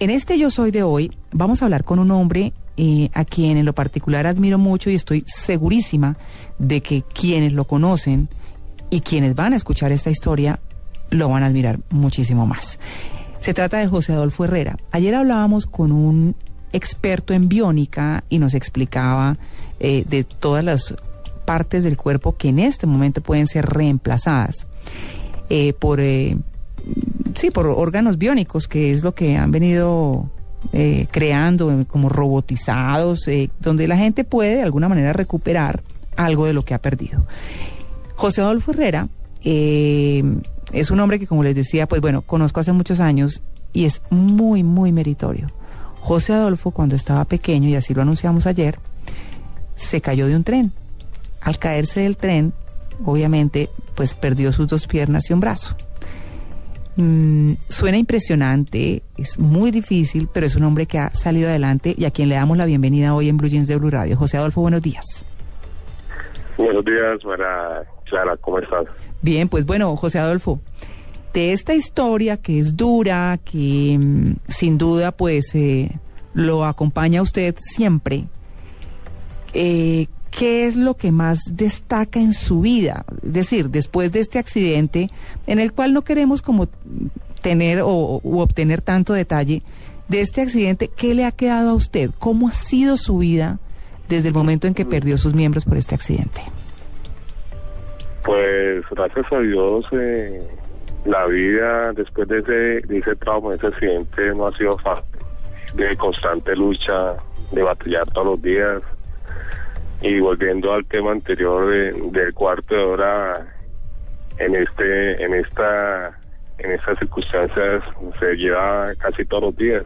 En este Yo Soy de hoy vamos a hablar con un hombre eh, a quien en lo particular admiro mucho y estoy segurísima de que quienes lo conocen y quienes van a escuchar esta historia lo van a admirar muchísimo más. Se trata de José Adolfo Herrera. Ayer hablábamos con un experto en biónica y nos explicaba eh, de todas las partes del cuerpo que en este momento pueden ser reemplazadas eh, por, sí, por órganos biónicos, que es lo que han venido eh, creando eh, como robotizados, eh, donde la gente puede de alguna manera recuperar algo de lo que ha perdido. José Adolfo Herrera es un hombre que, como les decía, pues bueno, conozco hace muchos años y es muy, muy meritorio. José Adolfo, cuando estaba pequeño, y así lo anunciamos ayer, se cayó de un tren. Al caerse del tren, obviamente, pues perdió sus dos piernas y un brazo. Mm, suena impresionante, es muy difícil, pero es un hombre que ha salido adelante y a quien le damos la bienvenida hoy en Blue Jeans de Blue Radio. José Adolfo, buenos días. Buenos días, Mara Clara, ¿cómo estás? Bien, pues bueno, José Adolfo, de esta historia que es dura, que mm, sin duda pues eh, lo acompaña a usted siempre, eh, ¿qué es lo que más destaca en su vida? Es decir, después de este accidente, en el cual no queremos como tener o u obtener tanto detalle, de este accidente, ¿qué le ha quedado a usted? ¿Cómo ha sido su vida desde el momento en que perdió sus miembros por este accidente? Pues gracias a Dios, eh, la vida después de ese, de ese trauma, de ese accidente, no ha sido fácil. De constante lucha, de batallar todos los días. Y volviendo al tema anterior de- del cuarto de hora, en este, en esta, en estas circunstancias se lleva casi todos los días,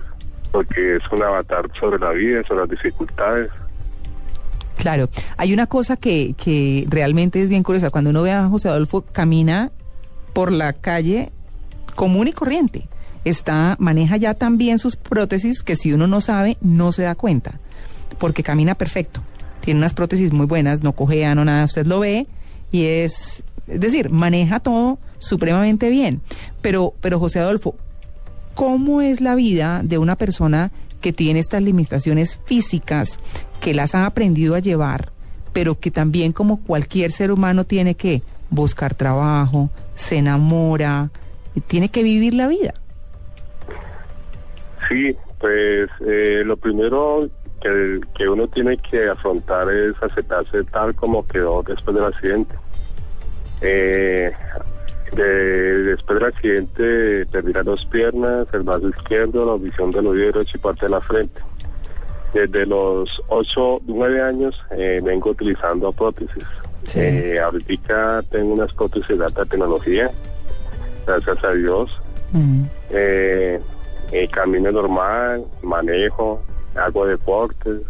porque es un avatar sobre la vida, sobre las dificultades. Claro, hay una cosa que, que realmente es bien curiosa. Cuando uno ve a José Adolfo camina por la calle común y corriente, está, maneja ya también sus prótesis que si uno no sabe, no se da cuenta, porque camina perfecto. Tiene unas prótesis muy buenas, no cojea, no nada, usted lo ve y es, es decir, maneja todo supremamente bien. Pero, pero José Adolfo, ¿cómo es la vida de una persona que tiene estas limitaciones físicas, que las ha aprendido a llevar, pero que también como cualquier ser humano tiene que buscar trabajo, se enamora, tiene que vivir la vida? Sí, pues eh, lo primero que, que uno tiene que afrontar es aceptarse tal como quedó después del accidente. Eh, de- después del accidente perdí las dos piernas, el brazo izquierdo, la audición del oído derecho y parte de la frente. Desde los 8, 9 años eh, vengo utilizando prótesis. Sí. Eh, ahorita tengo unas prótesis de alta tecnología, gracias a Dios. Mm, eh, camino normal, manejo, hago deportes,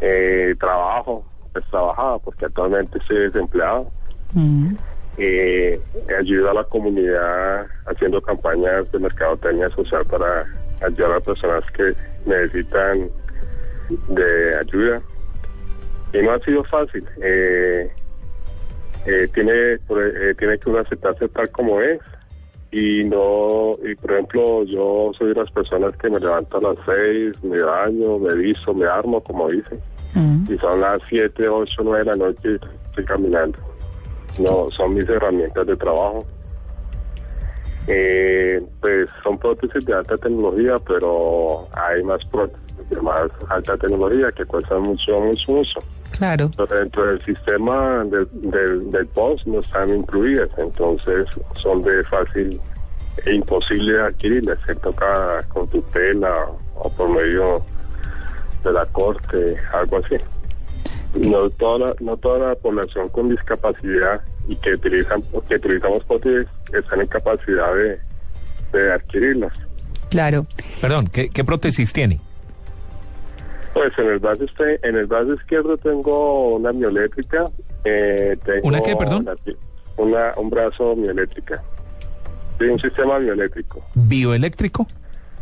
eh, trabajo, pues trabajaba porque actualmente estoy desempleado. mm, Eh, ayudo a la comunidad haciendo campañas de mercadotecnia social para ayudar a personas que necesitan de ayuda. Y no ha sido fácil. Eh, eh, tiene, eh, tiene que uno aceptarse tal como es. Y no, y por ejemplo, yo soy de las personas que me levanto a las seis, me baño, me visto, me armo, como dicen. mm. Y son las 7, 8, 9 de la noche y estoy caminando. No, son mis herramientas de trabajo. Eh, pues son prótesis de alta tecnología, pero hay más prótesis de más alta tecnología que cuestan mucho, mucho, mucho. Claro. Pero dentro del sistema del, del, del POS no están incluidas, entonces son de fácil e imposible adquirirlas. Se toca con tutela o por medio de la corte, algo así. No toda la, no toda la población con discapacidad y que utilizan que utilizamos prótesis están en capacidad de, de adquirirlas. Claro. Perdón, ¿qué, qué prótesis tiene? Pues en el brazo este- en el brazo izquierdo tengo una mioeléctrica. Eh, tengo ¿Una qué, perdón? una, un brazo mioeléctrica. Sí, un sistema mioeléctrico. ¿Bioeléctrico?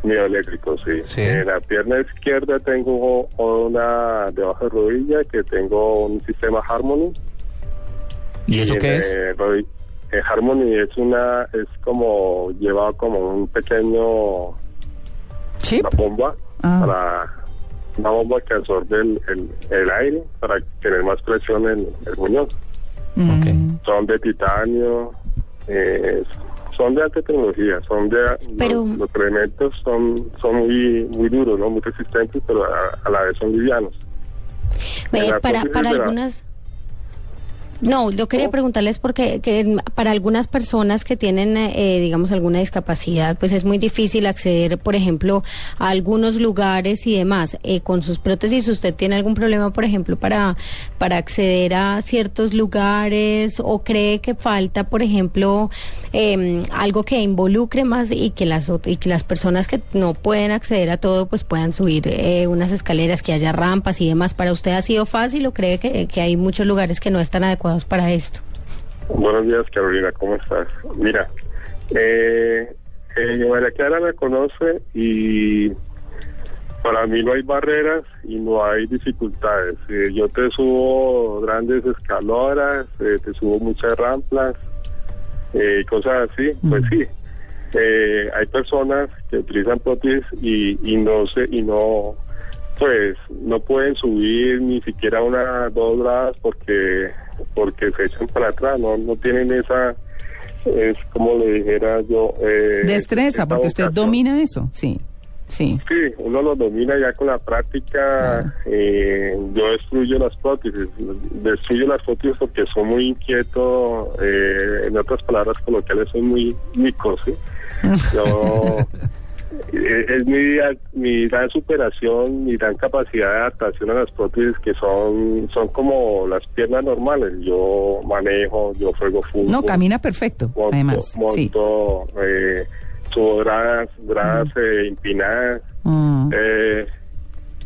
Mioeléctrico, sí. Sí. En la pierna izquierda tengo una debajo de rodilla que tengo un sistema Harmony. ¿Y eso en, qué es? eh, Harmony es una, es como llevado como un pequeño Chip. una bomba Ah. para una bomba que absorbe el, el, el aire para tener más presión en el muñón. Mm. Son de titanio, eh, son de alta tecnología, son de Pero- los, los elementos son son muy muy duros, no muy resistentes, pero a, a la vez son livianos. Eh, para, para algunas... No, yo quería preguntarles porque que para algunas personas que tienen, eh, digamos, alguna discapacidad, pues es muy difícil acceder, por ejemplo, a algunos lugares y demás. Eh, con sus prótesis, ¿usted tiene algún problema, por ejemplo, para, para acceder a ciertos lugares o cree que falta, por ejemplo, eh, algo que involucre más y que las y que las personas que no pueden acceder a todo, pues puedan subir eh, unas escaleras, que haya rampas y demás? ¿Para usted ha sido fácil o cree que, que hay muchos lugares que no están adecuados para esto? Buenos días, Carolina, ¿cómo estás? Mira, eh, eh, María Clara me conoce y para mí no hay barreras y no hay dificultades. Eh, yo te subo grandes escaloras, eh, te subo muchas rampas, eh, cosas así, pues sí. Eh, hay personas que utilizan prótesis y, y no se y no pues no pueden subir ni siquiera una dos gradas porque porque se echan para atrás no no tienen esa es como le dijera yo eh, Destreza, porque usted domina eso. Sí. Sí. Sí, uno lo domina ya con la práctica. eh, yo destruyo las prótesis. Destruyo las prótesis porque soy muy inquieto. eh, en otras palabras coloquiales, soy muy mico, ¿sí? Yo, es mi, mi gran superación, mi gran capacidad de adaptación a las prótesis que son son como las piernas normales. Yo manejo, yo juego fútbol. No, camina perfecto, monto, además. Sí. monto, eh, subo gradas, gradas eh, empinadas. Mm. Eh,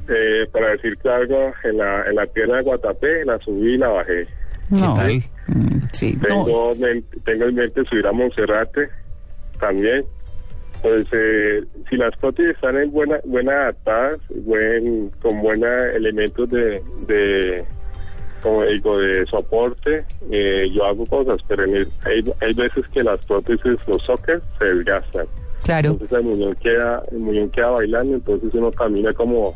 eh, para decirte algo, en la, en la pierna de Guatapé la subí y la bajé. No. tal? Mm, Sí. Tengo, men- tengo en mente subir a Monserrate también. Pues eh, si las prótesis están en buena, buena adaptadas, buen, con buenos elementos de, de, como digo, de soporte, eh, yo hago cosas, pero en el- hay, hay veces que las prótesis, los sockets, se desgastan. claro. Entonces el muñón queda, el muñón queda bailando, entonces uno camina como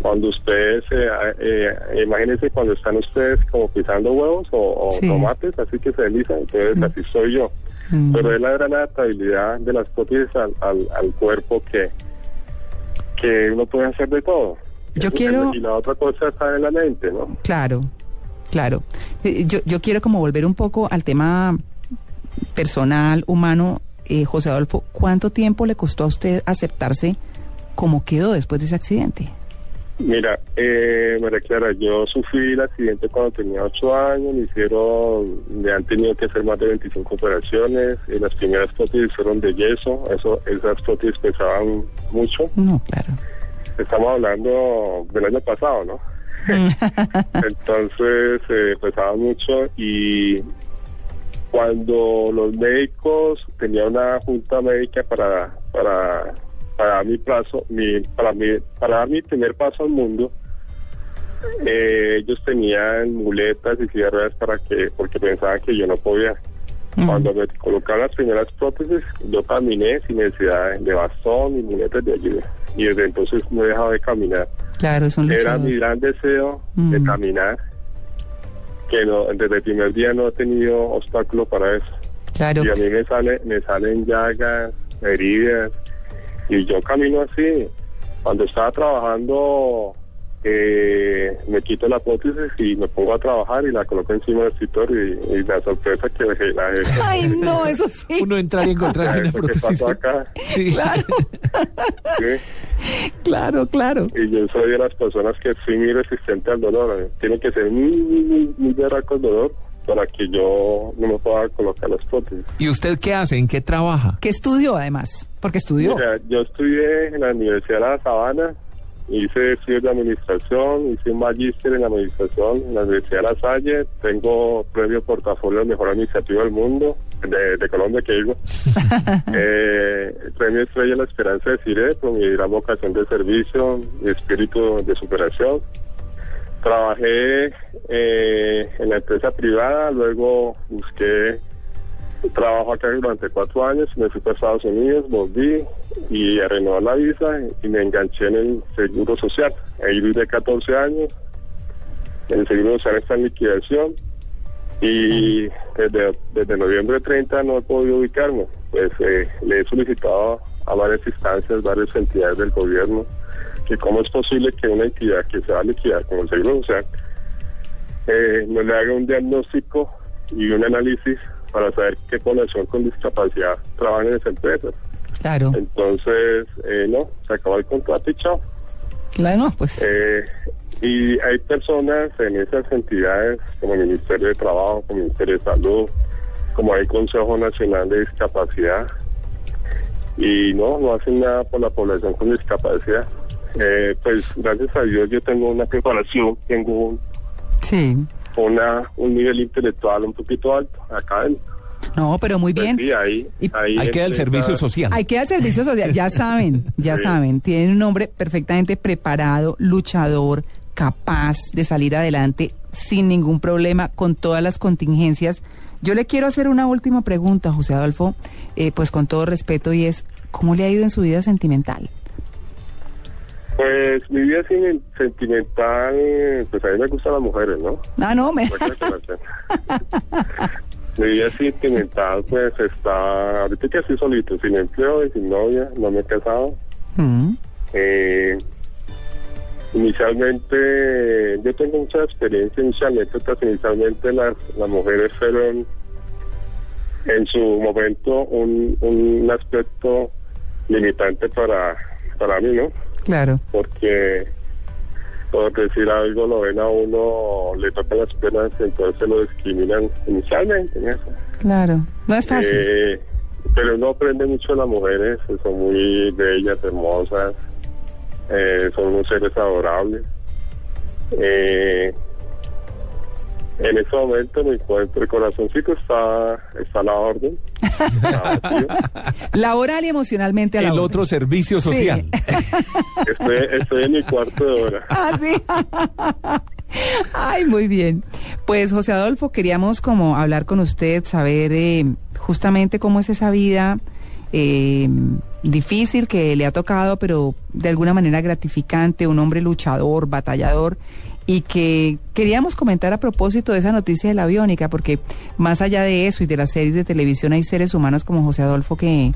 cuando ustedes, eh, eh, imagínense cuando están ustedes como pisando huevos o, o Sí. tomates, así que se deslizan, entonces así soy yo. Mm. Pero es la gran adaptabilidad de las prótesis al, al, al cuerpo que, que uno puede hacer de todo. Yo Eso- quiero- Y la otra cosa está en la mente, ¿no? Claro, claro. Eh, Yo, yo quiero como volver un poco al tema personal, humano. Eh, José Adolfo, ¿cuánto tiempo le costó a usted aceptarse como quedó después de ese accidente? Mira, eh, María Clara, yo sufrí el accidente cuando tenía 8 años, me hicieron, me han tenido que hacer más de 25 operaciones, y las primeras prótesis fueron de yeso, eso, esas prótesis pesaban mucho, No, claro. estamos hablando del año pasado, ¿no? Entonces eh, pesaban mucho y cuando los médicos tenía una junta médica para para para dar mi paso mi para mi para dar mi primer paso al mundo eh, ellos tenían muletas y ruedas para que porque pensaban que yo no podía Mm. cuando me colocaron las primeras prótesis yo caminé sin necesidad de bastón ni muletas de ayuda y desde entonces no he dejado de caminar Claro, es un era mi gran deseo de Mm. caminar, que no, desde el primer día no he tenido obstáculo para eso. Claro. Y a mí me sale, me salen llagas, heridas, y yo camino así. Cuando estaba trabajando, eh, me quito la prótesis y me pongo a trabajar y la coloco encima del escritorio y, y la sorpresa que dejé la dejé. Ay, no, eso sí. Uno entrar y encontrarse una Eso que prótesis. pasó acá, Sí. Claro, ¿sí? claro, claro. y yo soy de las personas que soy muy resistente al dolor. eh. Tiene que ser muy, muy, muy, muy berraco el dolor para que yo no me pueda colocar las prótesis. ¿Y usted qué hace? ¿En qué trabaja? ¿Qué estudió además? Porque estudió. Mira, yo estudié en la Universidad de La Sabana, hice estudios de administración, hice un magíster en administración en la Universidad de La Salle, tengo premio portafolio de mejor administrativo del mundo, de, de Colombia que digo, eh, el premio Estrella de la Esperanza de Cire por mi gran vocación de servicio y espíritu de superación. Trabajé eh, en la empresa privada, luego busqué trabajo acá durante cuatro años, me fui para Estados Unidos, volví y a renovar la visa y me enganché en el Seguro Social. Ahí viví 14 años, el Seguro Social está en liquidación y desde, desde noviembre 30 no he podido ubicarme. Pues eh, le he solicitado a varias instancias, varias entidades del gobierno, que cómo es posible que una entidad que se va a liquidar como el Seguro Social eh, no le haga un diagnóstico y un análisis para saber qué población con discapacidad trabaja en esa empresa. Claro. Entonces, eh, no, se acabó el contrato y chao. Claro, pues. Eh, y hay personas en esas entidades, como el Ministerio de Trabajo, como el Ministerio de Salud, como hay Consejo Nacional de Discapacidad, y no, no hacen nada por la población con discapacidad. Eh, pues gracias a Dios yo tengo una preparación, tengo un, Sí. una, un nivel intelectual un poquito alto, académico. No, pero muy Pues bien. sí, ahí, Y- ahí Ahí queda el está- servicio social. Hay que dar servicio social, ya saben, ya Sí. saben, tienen un hombre perfectamente preparado, luchador, capaz de salir adelante sin ningún problema, con todas las contingencias. Yo le quiero hacer una última pregunta, José Adolfo, eh, pues con todo respeto, y es, ¿cómo le ha ido en su vida sentimental? Pues mi vida sentimental, pues a mí me gustan las mujeres, ¿no? Ah, no, me... Mi vida sentimental, pues está, ahorita que estoy solito, sin empleo y sin novia, no me he casado. Mm, Eh, inicialmente, yo tengo mucha experiencia, anécdotas. Inicialmente las, las mujeres fueron en su momento un, un aspecto limitante para, para mí, ¿no? Claro, Porque, por decir algo, lo ven a uno, le tocan las penas, entonces lo discriminan inicialmente en eso. claro. No es fácil. Eh, pero uno aprende mucho de las mujeres, son muy bellas, hermosas, eh, son unos seres adorables. Eh, en este momento me encuentro, el corazoncito está, está a la orden. Laboral y emocionalmente a la El orden. otro servicio Sí. social. Estoy, estoy en mi cuarto de hora. Ah, sí. Ay, muy bien. Pues José Adolfo, queríamos como hablar con usted, saber eh, justamente cómo es esa vida eh, difícil que le ha tocado, pero de alguna manera gratificante, un hombre luchador, batallador, y que queríamos comentar a propósito de esa noticia de la aviónica, porque más allá de eso y de las series de televisión hay seres humanos como José Adolfo que,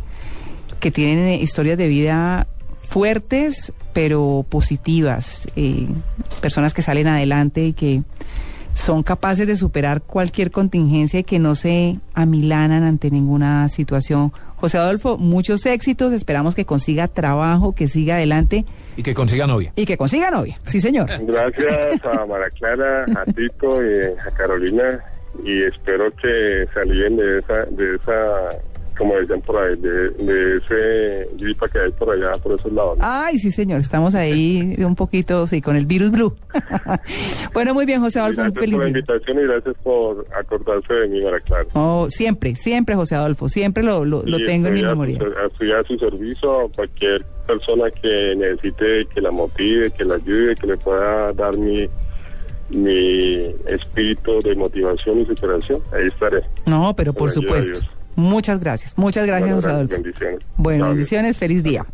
que tienen eh, historias de vida fuertes pero positivas, eh, personas que salen adelante y que son capaces de superar cualquier contingencia y que no se amilanan ante ninguna situación. José Adolfo, muchos éxitos, esperamos que consiga trabajo, que siga adelante Y que consiga novia. y que consiga novia. Sí, señor. Gracias a Mara Clara, a Tito y a Carolina y espero que alivien de esa, de esa, como decían por ahí, de, de ese gripa que hay por allá, por esos lados. Ay, sí, señor, estamos ahí un poquito, sí, con el virus blue. bueno, muy bien, José Adolfo, un Gracias feliz por la invitación y gracias por acordarse de mí, Mara Clara. Oh, siempre, siempre, José Adolfo, siempre lo, lo, tengo en mi memoria. Estoy a su servicio a cualquier persona que necesite que la motive, que la ayude, que le pueda dar mi, mi espíritu de motivación y superación. Ahí estaré. No, pero por de supuesto. Muchas gracias, muchas gracias, Bueno, José Adolfo. bendiciones. Bueno, bendiciones, feliz día.